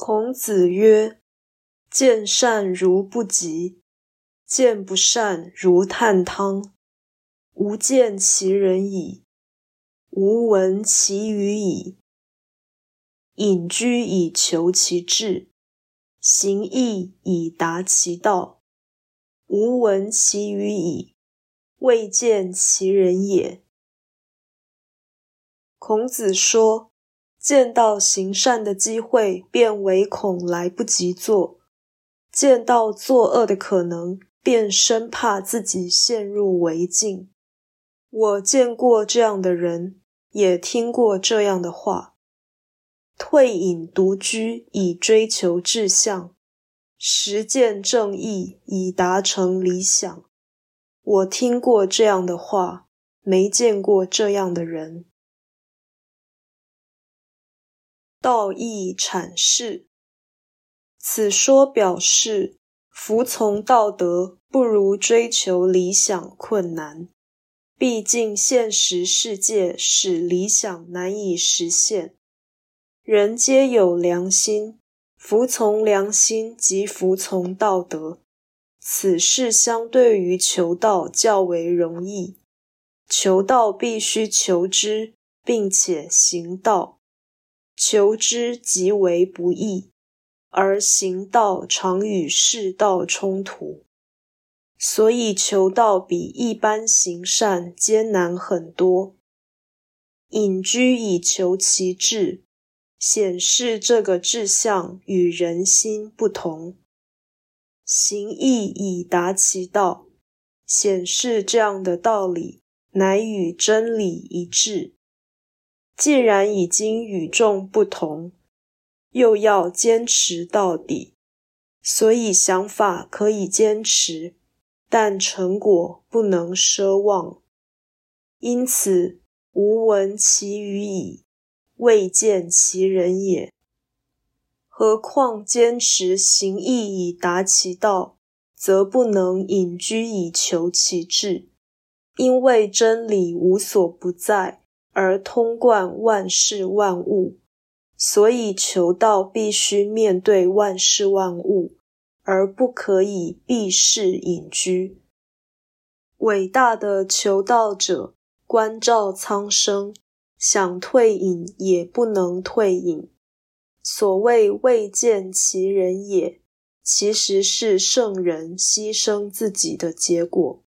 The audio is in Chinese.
孔子曰：“见善如不及，见不善如探汤。吾见其人矣，吾闻其语矣。隐居以求其志，行义以达其道。吾闻其语矣，未见其人也。”孔子说。见到行善的机会，便唯恐来不及做；见到作恶的可能，便生怕自己陷入违境。我见过这样的人，也听过这样的话：退隐独居以追求志向，实践正义以达成理想。我听过这样的话，没见过这样的人。道义阐释，此说表示，服从道德不如追求理想困难。毕竟现实世界使理想难以实现。人皆有良心，服从良心即服从道德。此事相对于求道较为容易。求道必须求知，并且行道。求之极为不易，而行道常与世道冲突，所以求道比一般行善艰难很多。隐居以求其志，显示这个志向与人心不同；行义以达其道，显示这样的道理乃与真理一致。既然已经与众不同，又要坚持到底，所以想法可以坚持，但成果不能奢望。因此，吾闻其语矣，未见其人也。何况坚持行义以达其道，则不能隐居以求其志，因为真理无所不在。而通贯万事万物，所以求道必须面对万事万物，而不可以避世隐居。伟大的求道者关照苍生，想退隐也不能退隐。所谓未见其人也，其实是圣人牺牲自己的结果。